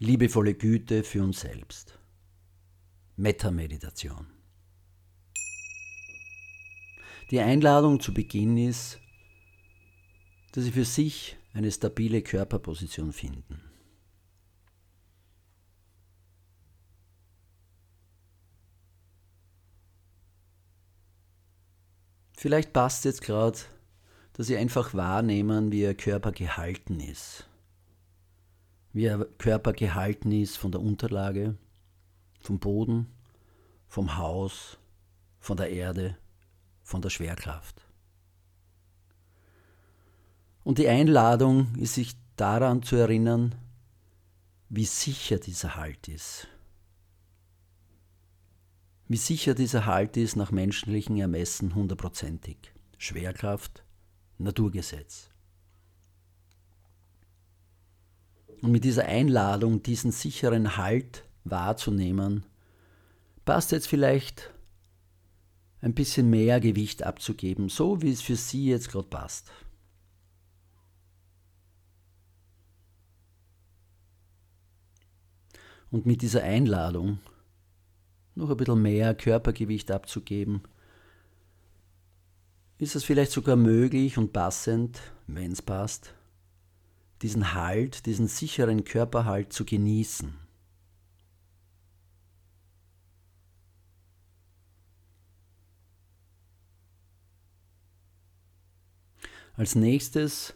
liebevolle Güte für uns selbst. Metta-Meditation. Die Einladung zu Beginn ist, dass Sie für sich eine stabile Körperposition finden. Vielleicht passt jetzt gerade, dass Sie einfach wahrnehmen, wie Ihr Körper gehalten ist. Wie Ihr Körper gehalten ist von der Unterlage, vom Boden, vom Haus, von der Erde, von der Schwerkraft. Und die Einladung ist, sich daran zu erinnern, wie sicher dieser Halt ist. Wie sicher dieser Halt ist nach menschlichen Ermessen hundertprozentig. Schwerkraft, Naturgesetz. Und mit dieser Einladung, diesen sicheren Halt wahrzunehmen, passt jetzt vielleicht ein bisschen mehr Gewicht abzugeben, so wie es für Sie jetzt gerade passt. Und mit dieser Einladung noch ein bisschen mehr Körpergewicht abzugeben, ist es vielleicht sogar möglich und passend, wenn es passt, diesen Halt, diesen sicheren Körperhalt zu genießen. Als nächstes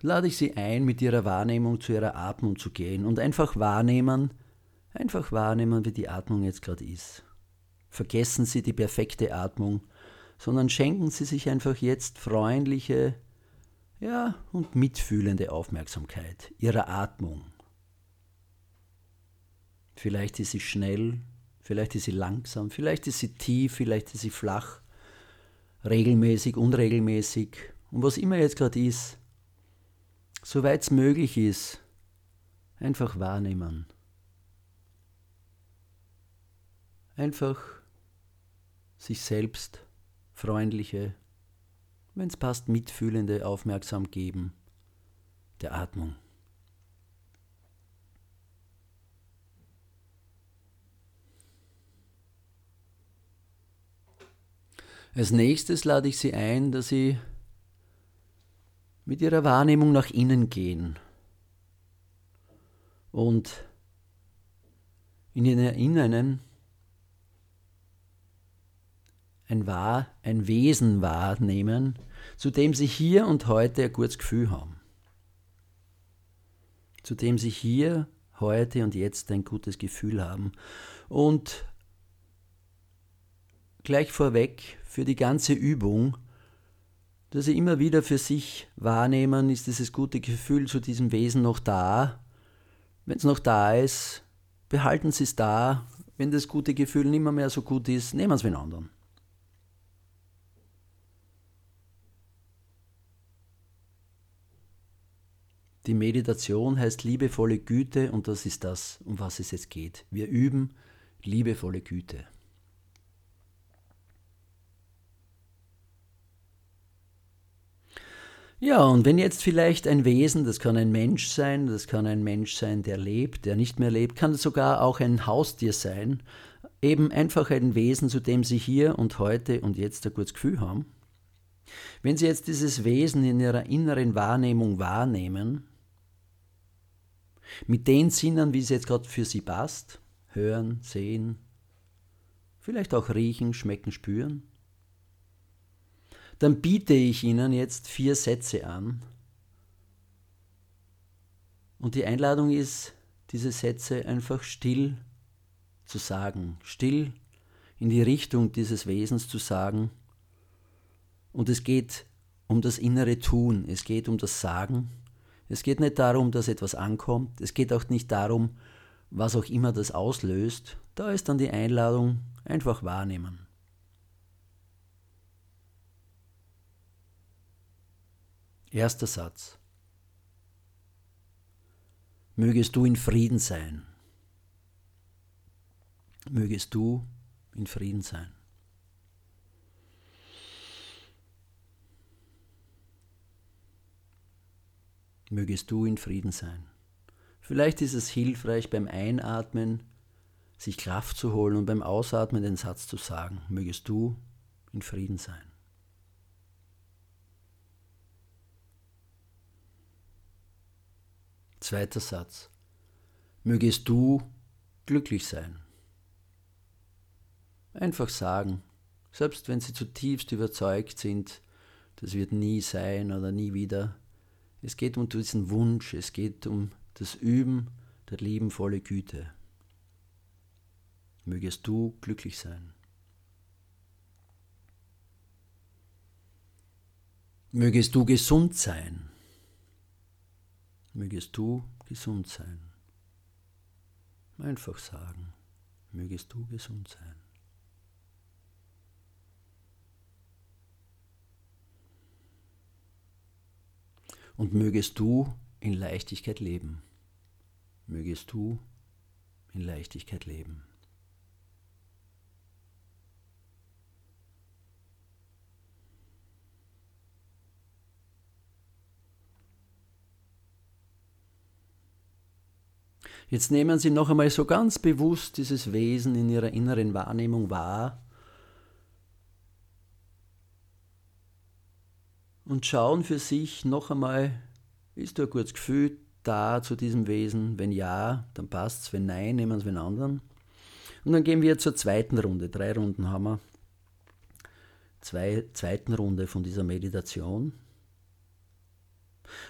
lade ich Sie ein, mit Ihrer Wahrnehmung zu Ihrer Atmung zu gehen und einfach wahrnehmen, einfach wahrnehmen, wie die Atmung jetzt gerade ist. Vergessen Sie die perfekte Atmung, sondern schenken Sie sich einfach jetzt freundliche, ja, und mitfühlende Aufmerksamkeit Ihrer Atmung. Vielleicht ist sie schnell, vielleicht ist sie langsam, vielleicht ist sie tief, vielleicht ist sie flach, regelmäßig, unregelmäßig und was immer jetzt gerade ist, soweit es möglich ist, einfach wahrnehmen. Einfach sich selbst freundliche, wenn es passt, mitfühlende Aufmerksam geben der Atmung. Als nächstes lade ich Sie ein, dass Sie mit ihrer Wahrnehmung nach innen gehen und in ihren Inneren ein, Wahr, ein Wesen wahrnehmen, zu dem sie hier und heute ein gutes Gefühl haben. Zu dem sie hier, heute und jetzt ein gutes Gefühl haben. Und gleich vorweg für die ganze Übung dass sie immer wieder für sich wahrnehmen, ist dieses gute Gefühl zu diesem Wesen noch da. Wenn es noch da ist, behalten Sie es da. Wenn das gute Gefühl nicht mehr, so gut ist, nehmen Sie es mit anderen. Die Meditation heißt liebevolle Güte und das ist das, um was es jetzt geht. Wir üben liebevolle Güte. Ja, und wenn jetzt vielleicht ein Wesen, das kann ein Mensch sein, das kann ein Mensch sein, der lebt, der nicht mehr lebt, kann sogar auch ein Haustier sein, eben einfach ein Wesen, zu dem Sie hier und heute und jetzt ein gutes Gefühl haben. Wenn Sie jetzt dieses Wesen in Ihrer inneren Wahrnehmung wahrnehmen, mit den Sinnen, wie es jetzt gerade für Sie passt, hören, sehen, vielleicht auch riechen, schmecken, spüren, dann biete ich Ihnen jetzt vier Sätze an. Und die Einladung ist, diese Sätze einfach still zu sagen, still in die Richtung dieses Wesens zu sagen. Und es geht um das innere Tun, es geht um das Sagen. Es geht nicht darum, dass etwas ankommt, es geht auch nicht darum, was auch immer das auslöst. Da ist dann die Einladung, einfach wahrnehmen. Erster Satz. Mögest du in Frieden sein. Mögest du in Frieden sein. Mögest du in Frieden sein. Vielleicht ist es hilfreich beim Einatmen, sich Kraft zu holen und beim Ausatmen den Satz zu sagen, mögest du in Frieden sein. Zweiter Satz. Mögest du glücklich sein. Einfach sagen, selbst wenn Sie zutiefst überzeugt sind, das wird nie sein oder nie wieder. Es geht um diesen Wunsch, es geht um das Üben der liebenvolle Güte. Mögest du glücklich sein. Mögest du gesund sein. Mögest du gesund sein. Einfach sagen, mögest du gesund sein. Und mögest du in Leichtigkeit leben. Mögest du in Leichtigkeit leben. Jetzt nehmen Sie noch einmal so ganz bewusst dieses Wesen in Ihrer inneren Wahrnehmung wahr und schauen für sich noch einmal, ist da ein gutes Gefühl da zu diesem Wesen? Wenn ja, dann passt es. Wenn nein, nehmen wir es einen anderen. Und dann gehen wir zur zweiten Runde. Drei Runden haben wir. Zwei, zweiten Runde von dieser Meditation.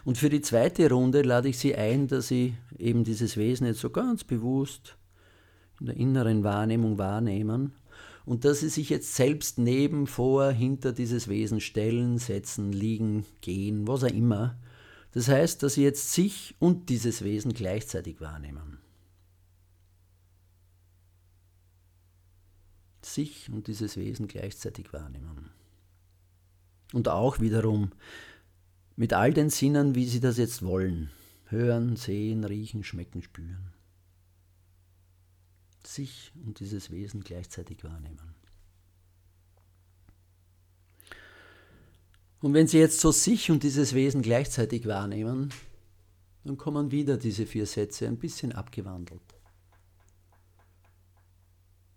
Und für die zweite Runde lade ich Sie ein, dass Sie eben dieses Wesen jetzt so ganz bewusst in der inneren Wahrnehmung wahrnehmen und dass Sie sich jetzt selbst neben, vor, hinter dieses Wesen stellen, setzen, liegen, gehen, was auch immer. Das heißt, dass Sie jetzt sich und dieses Wesen gleichzeitig wahrnehmen. Sich und dieses Wesen gleichzeitig wahrnehmen. Und auch wiederum mit all den Sinnen, wie sie das jetzt wollen. Hören, sehen, riechen, schmecken, spüren. Sich und dieses Wesen gleichzeitig wahrnehmen. Und wenn Sie jetzt so sich und dieses Wesen gleichzeitig wahrnehmen, dann kommen wieder diese vier Sätze ein bisschen abgewandelt.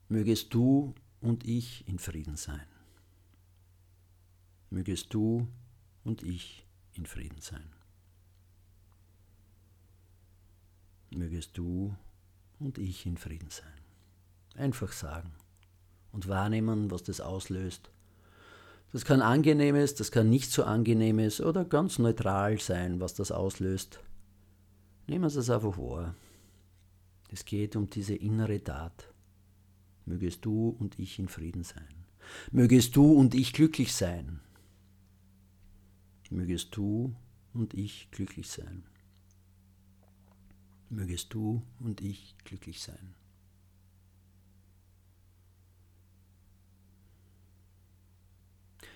Mögest du und ich in Frieden sein. Mögest du und ich in Frieden sein. Mögest du und ich in Frieden sein. Einfach sagen und wahrnehmen, was das auslöst. Das kann angenehmes, das kann nicht so angenehmes oder ganz neutral sein, was das auslöst. Nehmen Sie es einfach wahr. Es geht um diese innere Tat. Mögest du und ich in Frieden sein. Mögest du und ich glücklich sein mögest du und ich glücklich sein. Mögest du und ich glücklich sein.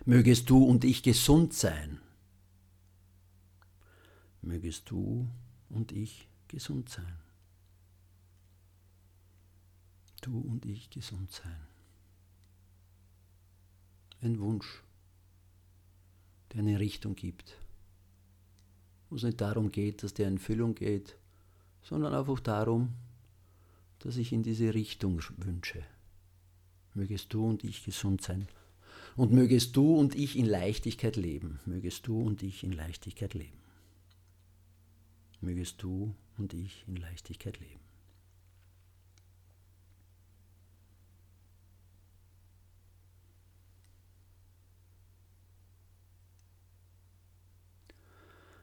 Mögest du und ich gesund sein. Mögest du und ich gesund sein. Du und ich gesund sein. Ein Wunsch der eine Richtung gibt. Wo es nicht darum geht, dass der in Füllung geht, sondern einfach darum, dass ich in diese Richtung wünsche. Mögest du und ich gesund sein. Und mögest du und ich in Leichtigkeit leben. Mögest du und ich in Leichtigkeit leben. Mögest du und ich in Leichtigkeit leben.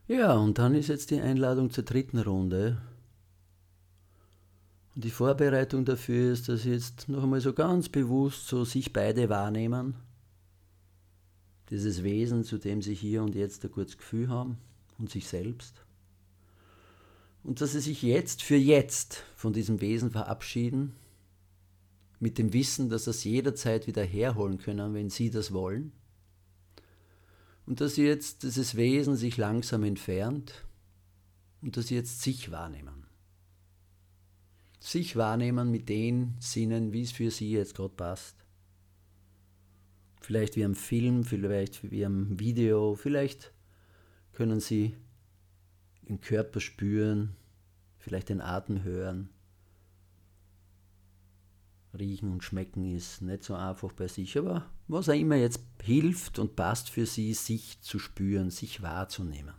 Ja, und dann ist jetzt die Einladung zur dritten Runde. Und die Vorbereitung dafür ist, dass jetzt noch einmal so ganz bewusst so sich beide wahrnehmen. Dieses Wesen, zu dem Sie hier und jetzt ein gutes Gefühl haben und sich selbst. Und dass Sie sich jetzt für jetzt von diesem Wesen verabschieden, mit dem Wissen, dass Sie es jederzeit wieder herholen können, wenn Sie das wollen und dass jetzt dieses Wesen sich langsam entfernt und dass sie jetzt sich wahrnehmen. Sich wahrnehmen mit den Sinnen, wie es für sie jetzt gerade passt. Vielleicht wie am Film, vielleicht wie am Video, vielleicht können sie ihren Körper spüren, vielleicht den Atem hören. Riechen und Schmecken ist nicht so einfach bei sich, aber was auch immer jetzt hilft und passt für sie, sich zu spüren, sich wahrzunehmen.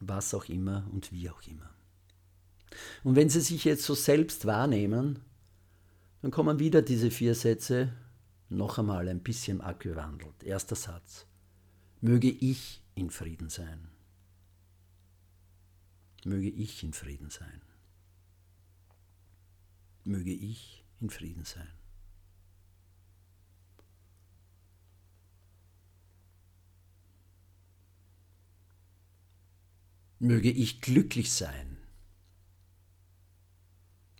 Was auch immer und wie auch immer. Und wenn Sie sich jetzt so selbst wahrnehmen, dann kommen wieder diese vier Sätze noch einmal ein bisschen abgewandelt. Erster Satz. Möge ich in Frieden sein. Möge ich in Frieden sein. Möge ich in Frieden sein. Möge ich glücklich sein.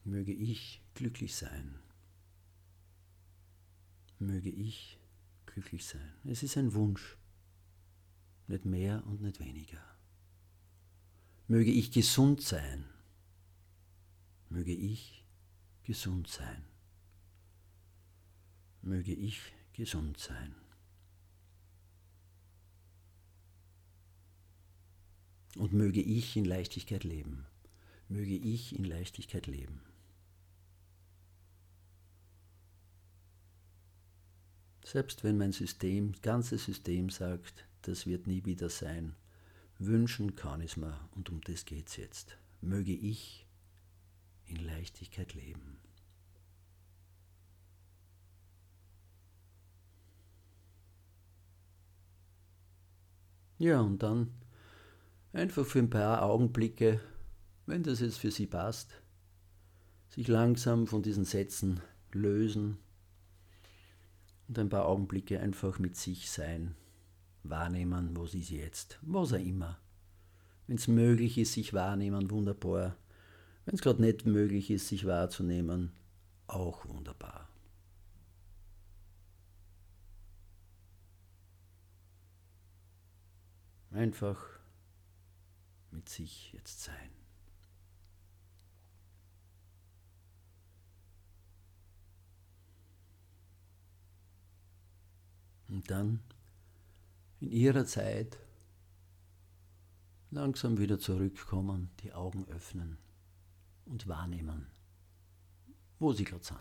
Möge ich glücklich sein. Möge ich glücklich sein. Es ist ein Wunsch, nicht mehr und nicht weniger. Möge ich gesund sein. Möge ich gesund sein. Möge ich gesund sein. Und möge ich in Leichtigkeit leben. Möge ich in Leichtigkeit leben. Selbst wenn mein System, das ganze System sagt, das wird nie wieder sein, wünschen kann ich es mir und um das geht es jetzt. Möge ich in Leichtigkeit leben. Ja, und dann einfach für ein paar Augenblicke, wenn das jetzt für Sie passt, sich langsam von diesen Sätzen lösen und ein paar Augenblicke einfach mit sich sein, wahrnehmen, wo sie jetzt, was auch immer. Wenn es möglich ist, sich wahrnehmen, wunderbar. Wenn es gerade nicht möglich ist, sich wahrzunehmen, auch wunderbar. Einfach mit sich jetzt sein. Und dann in ihrer Zeit langsam wieder zurückkommen, die Augen öffnen und wahrnehmen, wo sie gerade sind.